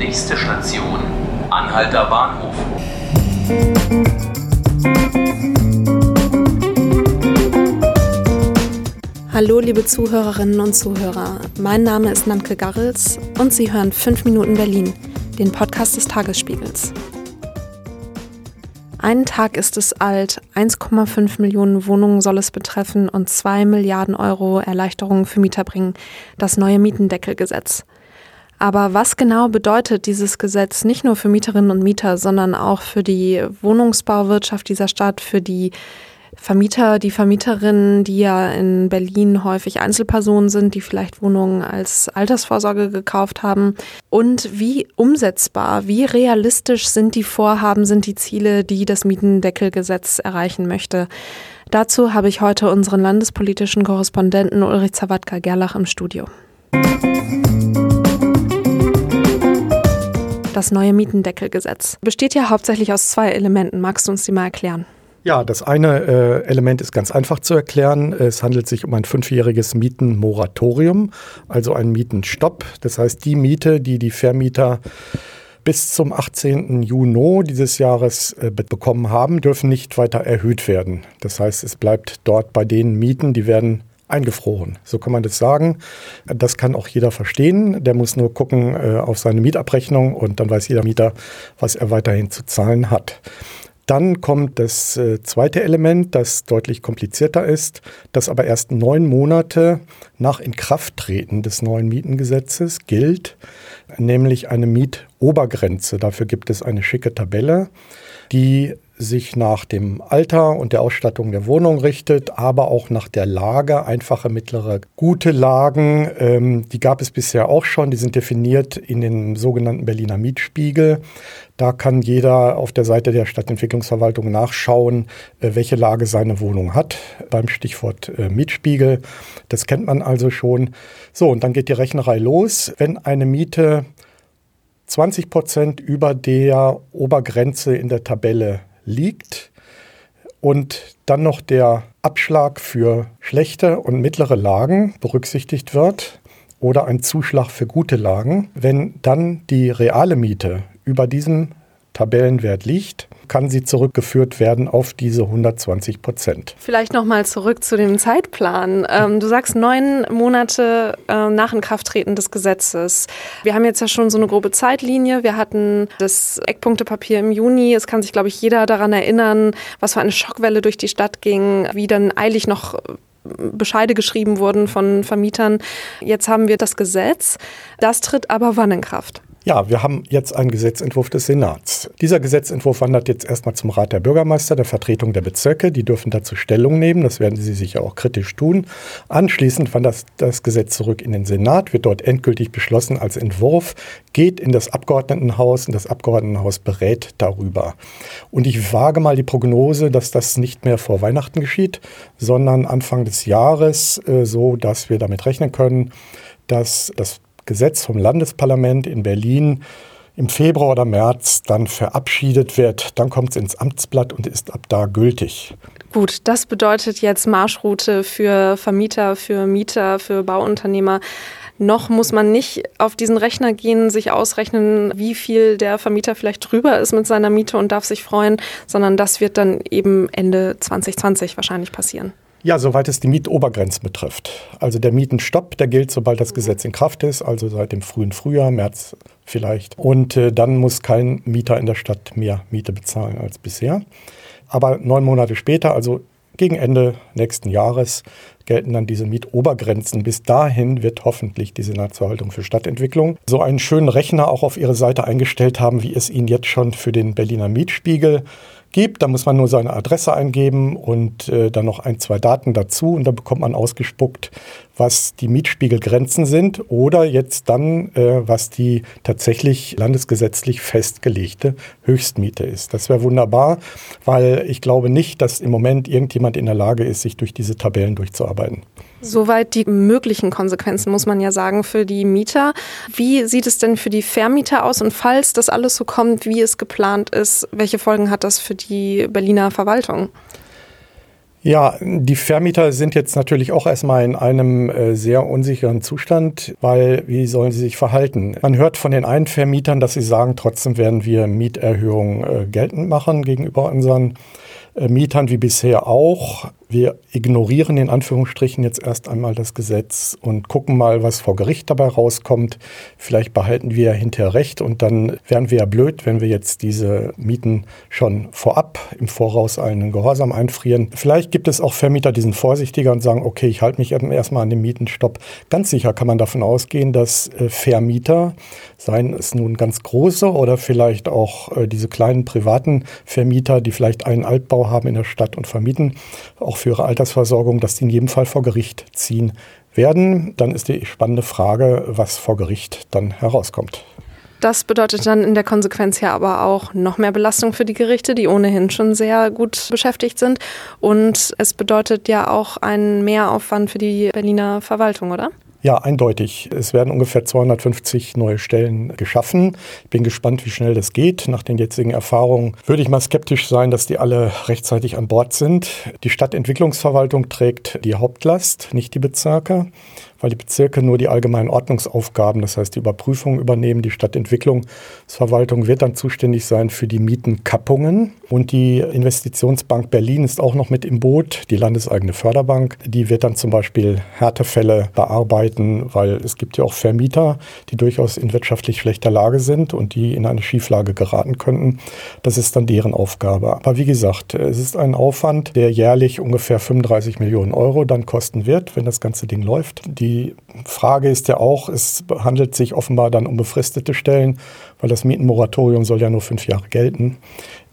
Nächste Station, Anhalter Bahnhof. Hallo liebe Zuhörerinnen und Zuhörer, mein Name ist Nanke Garrels und Sie hören 5 Minuten Berlin, den Podcast des Tagesspiegels. Einen Tag ist es alt, 1,5 Millionen Wohnungen soll es betreffen und 2 Milliarden Euro Erleichterungen für Mieter bringen, das neue Mietendeckelgesetz. Aber was genau bedeutet dieses Gesetz nicht nur für Mieterinnen und Mieter, sondern auch für die Wohnungsbauwirtschaft dieser Stadt, für die Vermieter, die Vermieterinnen, die ja in Berlin häufig Einzelpersonen sind, die vielleicht Wohnungen als Altersvorsorge gekauft haben. Und wie umsetzbar, wie realistisch sind die Vorhaben, sind die Ziele, die das Mietendeckelgesetz erreichen möchte. Dazu habe ich heute unseren landespolitischen Korrespondenten Ulrich Zawadka-Gerlach im Studio. Das neue Mietendeckelgesetz besteht ja hauptsächlich aus zwei Elementen. Magst du uns die mal erklären? Ja, das eine äh, Element ist ganz einfach zu erklären. Es handelt sich um ein fünfjähriges Mietenmoratorium, also ein Mietenstopp. Das heißt, die Miete, die die Vermieter bis zum 18. Juni dieses Jahres äh, bekommen haben, dürfen nicht weiter erhöht werden. Das heißt, es bleibt dort bei den Mieten, die werden eingefroren. So kann man das sagen. Das kann auch jeder verstehen. Der muss nur gucken äh, auf seine Mietabrechnung und dann weiß jeder Mieter, was er weiterhin zu zahlen hat. Dann kommt das äh, zweite Element, das deutlich komplizierter ist, das aber erst neun Monate nach Inkrafttreten des neuen Mietengesetzes gilt, nämlich eine Mietobergrenze. Dafür gibt es eine schicke Tabelle, die sich nach dem Alter und der Ausstattung der Wohnung richtet, aber auch nach der Lage, einfache, mittlere, gute Lagen. Ähm, die gab es bisher auch schon. Die sind definiert in den sogenannten Berliner Mietspiegel. Da kann jeder auf der Seite der Stadtentwicklungsverwaltung nachschauen, äh, welche Lage seine Wohnung hat, beim Stichwort äh, Mietspiegel. Das kennt man also schon. So, und dann geht die Rechnerei los. Wenn eine Miete 20 Prozent über der Obergrenze in der Tabelle liegt. Und dann noch der Abschlag für schlechte und mittlere Lagen berücksichtigt wird oder ein Zuschlag für gute Lagen, wenn dann die reale Miete über diesem Tabellenwert liegt, kann sie zurückgeführt werden auf diese 120 Prozent. Vielleicht nochmal zurück zu dem Zeitplan. Ähm, du sagst neun Monate äh, nach Inkrafttreten des Gesetzes. Wir haben jetzt ja schon so eine grobe Zeitlinie. Wir hatten das Eckpunktepapier im Juni. Es kann sich, glaube ich, jeder daran erinnern, was für eine Schockwelle durch die Stadt ging, wie dann eilig noch Bescheide geschrieben wurden von Vermietern. Jetzt haben wir das Gesetz. Das tritt aber wann in Kraft? Ja, wir haben jetzt einen Gesetzentwurf des Senats. Dieser Gesetzentwurf wandert jetzt erstmal zum Rat der Bürgermeister, der Vertretung der Bezirke. Die dürfen dazu Stellung nehmen. Das werden sie sicher auch kritisch tun. Anschließend wandert das, Gesetz zurück in den Senat, wird dort endgültig beschlossen als Entwurf, geht in das Abgeordnetenhaus und das Abgeordnetenhaus berät darüber. Und ich wage mal die Prognose, dass das nicht mehr vor Weihnachten geschieht, sondern Anfang des Jahres, äh, so dass wir damit rechnen können, dass das Gesetz vom Landesparlament in Berlin im Februar oder März dann verabschiedet wird. Dann kommt es ins Amtsblatt und ist ab da gültig. Gut, das bedeutet jetzt Marschroute für Vermieter, für Mieter, für Bauunternehmer. Noch muss man nicht auf diesen Rechner gehen, sich ausrechnen, wie viel der Vermieter vielleicht drüber ist mit seiner Miete und darf sich freuen, sondern das wird dann eben Ende 2020 wahrscheinlich passieren. Ja, soweit es die Mietobergrenzen betrifft. Also der Mietenstopp, der gilt, sobald das Gesetz in Kraft ist, also seit dem frühen Frühjahr, März vielleicht. Und äh, dann muss kein Mieter in der Stadt mehr Miete bezahlen als bisher. Aber neun Monate später, also gegen Ende nächsten Jahres, gelten dann diese Mietobergrenzen. Bis dahin wird hoffentlich die Senatsverwaltung für Stadtentwicklung so einen schönen Rechner auch auf ihre Seite eingestellt haben, wie es ihn jetzt schon für den Berliner Mietspiegel gibt. Da muss man nur seine Adresse eingeben und äh, dann noch ein, zwei Daten dazu und dann bekommt man ausgespuckt, was die Mietspiegelgrenzen sind oder jetzt dann, äh, was die tatsächlich landesgesetzlich festgelegte Höchstmiete ist. Das wäre wunderbar, weil ich glaube nicht, dass im Moment irgendjemand in der Lage ist, sich durch diese Tabellen durchzuarbeiten. Soweit die möglichen Konsequenzen, muss man ja sagen, für die Mieter. Wie sieht es denn für die Vermieter aus? Und falls das alles so kommt, wie es geplant ist, welche Folgen hat das für die Berliner Verwaltung? Ja, die Vermieter sind jetzt natürlich auch erstmal in einem äh, sehr unsicheren Zustand, weil wie sollen sie sich verhalten? Man hört von den einen Vermietern, dass sie sagen, trotzdem werden wir Mieterhöhungen äh, geltend machen gegenüber unseren Mietern wie bisher auch. Wir ignorieren in Anführungsstrichen jetzt erst einmal das Gesetz und gucken mal, was vor Gericht dabei rauskommt. Vielleicht behalten wir hinterher recht und dann wären wir ja blöd, wenn wir jetzt diese Mieten schon vorab im Voraus einen Gehorsam einfrieren. Vielleicht gibt es auch Vermieter, die sind vorsichtiger und sagen, okay, ich halte mich erstmal an den Mietenstopp. Ganz sicher kann man davon ausgehen, dass äh, Vermieter, seien es nun ganz große oder vielleicht auch äh, diese kleinen privaten Vermieter, die vielleicht einen Altbau haben in der Stadt und vermieten, auch für ihre Altersversorgung, dass die in jedem Fall vor Gericht ziehen werden. Dann ist die spannende Frage, was vor Gericht dann herauskommt. Das bedeutet dann in der Konsequenz ja aber auch noch mehr Belastung für die Gerichte, die ohnehin schon sehr gut beschäftigt sind. Und es bedeutet ja auch einen Mehraufwand für die Berliner Verwaltung, oder? Ja, eindeutig. Es werden ungefähr 250 neue Stellen geschaffen. Ich bin gespannt, wie schnell das geht. Nach den jetzigen Erfahrungen würde ich mal skeptisch sein, dass die alle rechtzeitig an Bord sind. Die Stadtentwicklungsverwaltung trägt die Hauptlast, nicht die Bezirke weil die Bezirke nur die allgemeinen Ordnungsaufgaben, das heißt die Überprüfung übernehmen. Die Stadtentwicklungsverwaltung wird dann zuständig sein für die Mietenkappungen. Und die Investitionsbank Berlin ist auch noch mit im Boot, die landeseigene Förderbank. Die wird dann zum Beispiel Härtefälle bearbeiten, weil es gibt ja auch Vermieter, die durchaus in wirtschaftlich schlechter Lage sind und die in eine Schieflage geraten könnten. Das ist dann deren Aufgabe. Aber wie gesagt, es ist ein Aufwand, der jährlich ungefähr 35 Millionen Euro dann kosten wird, wenn das ganze Ding läuft. Die die Frage ist ja auch, es handelt sich offenbar dann um befristete Stellen, weil das Mietenmoratorium soll ja nur fünf Jahre gelten.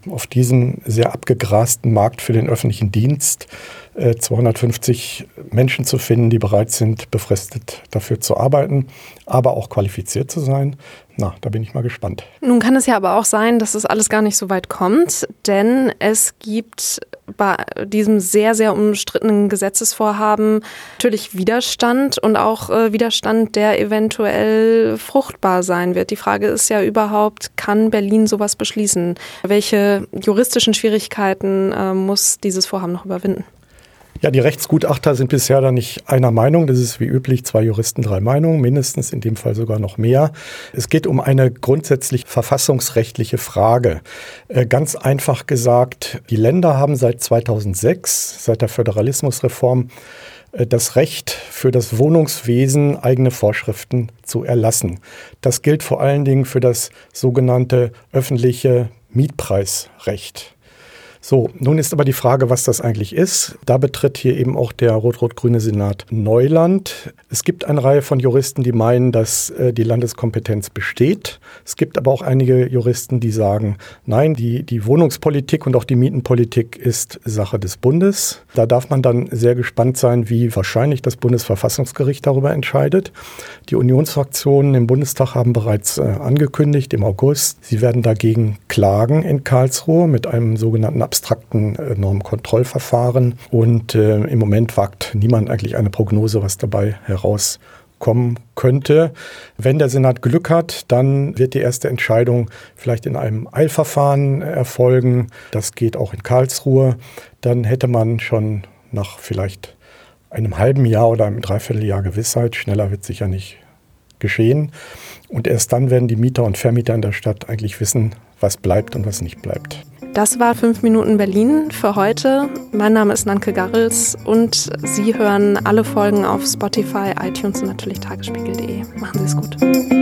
Auf diesem sehr abgegrasten Markt für den öffentlichen Dienst 250 äh, Menschen zu finden, die bereit sind, befristet dafür zu arbeiten, aber auch qualifiziert zu sein. Na, da bin ich mal gespannt. Nun kann es ja aber auch sein, dass es alles gar nicht so weit kommt, denn es gibt bei diesem sehr, sehr umstrittenen Gesetzesvorhaben natürlich Widerstand und auch äh, Widerstand, der eventuell fruchtbar sein wird. Die Frage ist ja überhaupt, kann Berlin sowas beschließen? Welche juristischen Schwierigkeiten äh, muss dieses Vorhaben noch überwinden? Ja, die Rechtsgutachter sind bisher da nicht einer Meinung. Das ist wie üblich zwei Juristen, drei Meinungen, mindestens in dem Fall sogar noch mehr. Es geht um eine grundsätzlich verfassungsrechtliche Frage. Äh, ganz einfach gesagt, die Länder haben seit 2006, seit der Föderalismusreform, äh, das Recht für das Wohnungswesen eigene Vorschriften zu erlassen. Das gilt vor allen Dingen für das sogenannte öffentliche Mietpreisrecht. So, nun ist aber die Frage, was das eigentlich ist. Da betritt hier eben auch der rot-rot-grüne Senat Neuland. Es gibt eine Reihe von Juristen, die meinen, dass äh, die Landeskompetenz besteht. Es gibt aber auch einige Juristen, die sagen, nein, die, die Wohnungspolitik und auch die Mietenpolitik ist Sache des Bundes. Da darf man dann sehr gespannt sein, wie wahrscheinlich das Bundesverfassungsgericht darüber entscheidet. Die Unionsfraktionen im Bundestag haben bereits äh, angekündigt im August, sie werden dagegen klagen in Karlsruhe mit einem sogenannten abstrakten äh, Normkontrollverfahren. Und äh, im Moment wagt niemand eigentlich eine Prognose, was dabei herauskommen könnte. Wenn der Senat Glück hat, dann wird die erste Entscheidung vielleicht in einem Eilverfahren erfolgen. Das geht auch in Karlsruhe. Dann hätte man schon nach vielleicht einem halben Jahr oder einem Dreivierteljahr Gewissheit, schneller wird sicher nicht geschehen. Und erst dann werden die Mieter und Vermieter in der Stadt eigentlich wissen, was bleibt und was nicht bleibt. Das war 5 Minuten Berlin für heute. Mein Name ist Nanke Garrels und Sie hören alle Folgen auf Spotify, iTunes und natürlich tagesspiegel.de. Machen Sie es gut.